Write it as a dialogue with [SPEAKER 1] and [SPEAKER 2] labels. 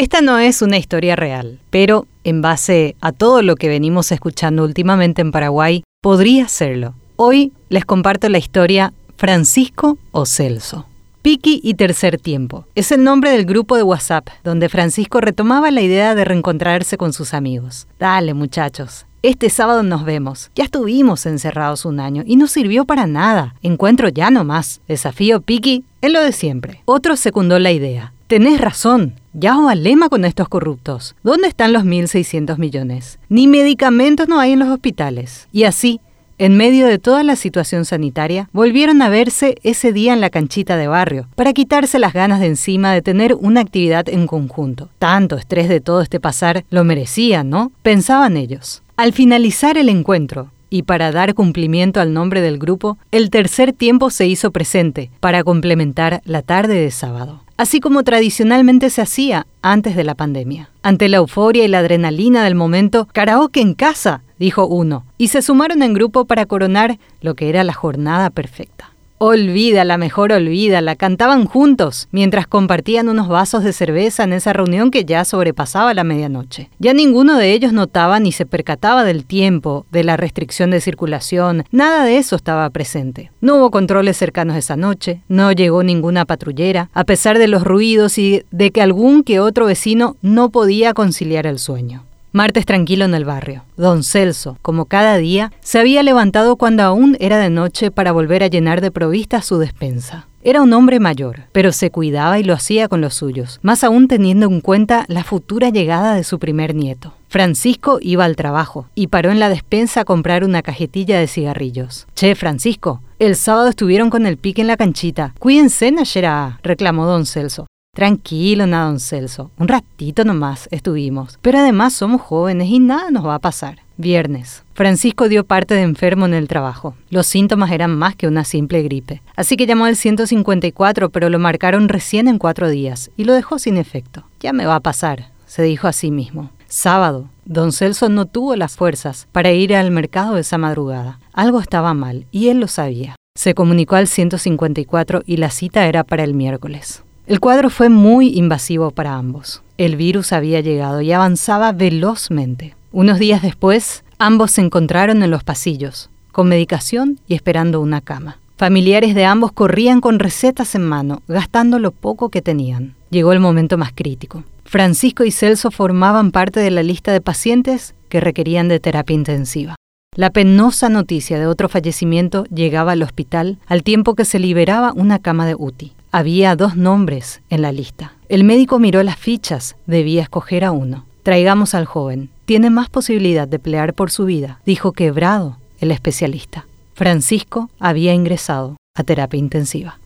[SPEAKER 1] Esta no es una historia real, pero en base a todo lo que venimos escuchando últimamente en Paraguay, podría serlo. Hoy les comparto la historia Francisco o Celso. Piki y Tercer Tiempo es el nombre del grupo de WhatsApp donde Francisco retomaba la idea de reencontrarse con sus amigos. Dale muchachos, este sábado nos vemos. Ya estuvimos encerrados un año y no sirvió para nada. Encuentro ya no más. Desafío Piki en lo de siempre. Otro secundó la idea. Tenés razón. Ya os alema con estos corruptos. ¿Dónde están los 1.600 millones? Ni medicamentos no hay en los hospitales. Y así, en medio de toda la situación sanitaria, volvieron a verse ese día en la canchita de barrio, para quitarse las ganas de encima de tener una actividad en conjunto. Tanto estrés de todo este pasar lo merecían, ¿no? Pensaban ellos. Al finalizar el encuentro, y para dar cumplimiento al nombre del grupo, el tercer tiempo se hizo presente para complementar la tarde de sábado, así como tradicionalmente se hacía antes de la pandemia. Ante la euforia y la adrenalina del momento, karaoke en casa, dijo uno, y se sumaron en grupo para coronar lo que era la jornada perfecta. Olvídala, mejor olvídala. Cantaban juntos mientras compartían unos vasos de cerveza en esa reunión que ya sobrepasaba la medianoche. Ya ninguno de ellos notaba ni se percataba del tiempo, de la restricción de circulación, nada de eso estaba presente. No hubo controles cercanos esa noche, no llegó ninguna patrullera, a pesar de los ruidos y de que algún que otro vecino no podía conciliar el sueño. Martes tranquilo en el barrio. Don Celso, como cada día, se había levantado cuando aún era de noche para volver a llenar de provistas su despensa. Era un hombre mayor, pero se cuidaba y lo hacía con los suyos, más aún teniendo en cuenta la futura llegada de su primer nieto. Francisco iba al trabajo y paró en la despensa a comprar una cajetilla de cigarrillos. Che, Francisco, el sábado estuvieron con el pique en la canchita. Cuídense, Nayera, reclamó don Celso. Tranquilo, nada, don Celso. Un ratito nomás estuvimos. Pero además somos jóvenes y nada nos va a pasar. Viernes. Francisco dio parte de enfermo en el trabajo. Los síntomas eran más que una simple gripe. Así que llamó al 154, pero lo marcaron recién en cuatro días y lo dejó sin efecto. Ya me va a pasar, se dijo a sí mismo. Sábado. Don Celso no tuvo las fuerzas para ir al mercado esa madrugada. Algo estaba mal y él lo sabía. Se comunicó al 154 y la cita era para el miércoles. El cuadro fue muy invasivo para ambos. El virus había llegado y avanzaba velozmente. Unos días después, ambos se encontraron en los pasillos, con medicación y esperando una cama. Familiares de ambos corrían con recetas en mano, gastando lo poco que tenían. Llegó el momento más crítico. Francisco y Celso formaban parte de la lista de pacientes que requerían de terapia intensiva. La penosa noticia de otro fallecimiento llegaba al hospital al tiempo que se liberaba una cama de UTI. Había dos nombres en la lista. El médico miró las fichas, debía escoger a uno. Traigamos al joven. Tiene más posibilidad de pelear por su vida, dijo quebrado el especialista. Francisco había ingresado a terapia intensiva.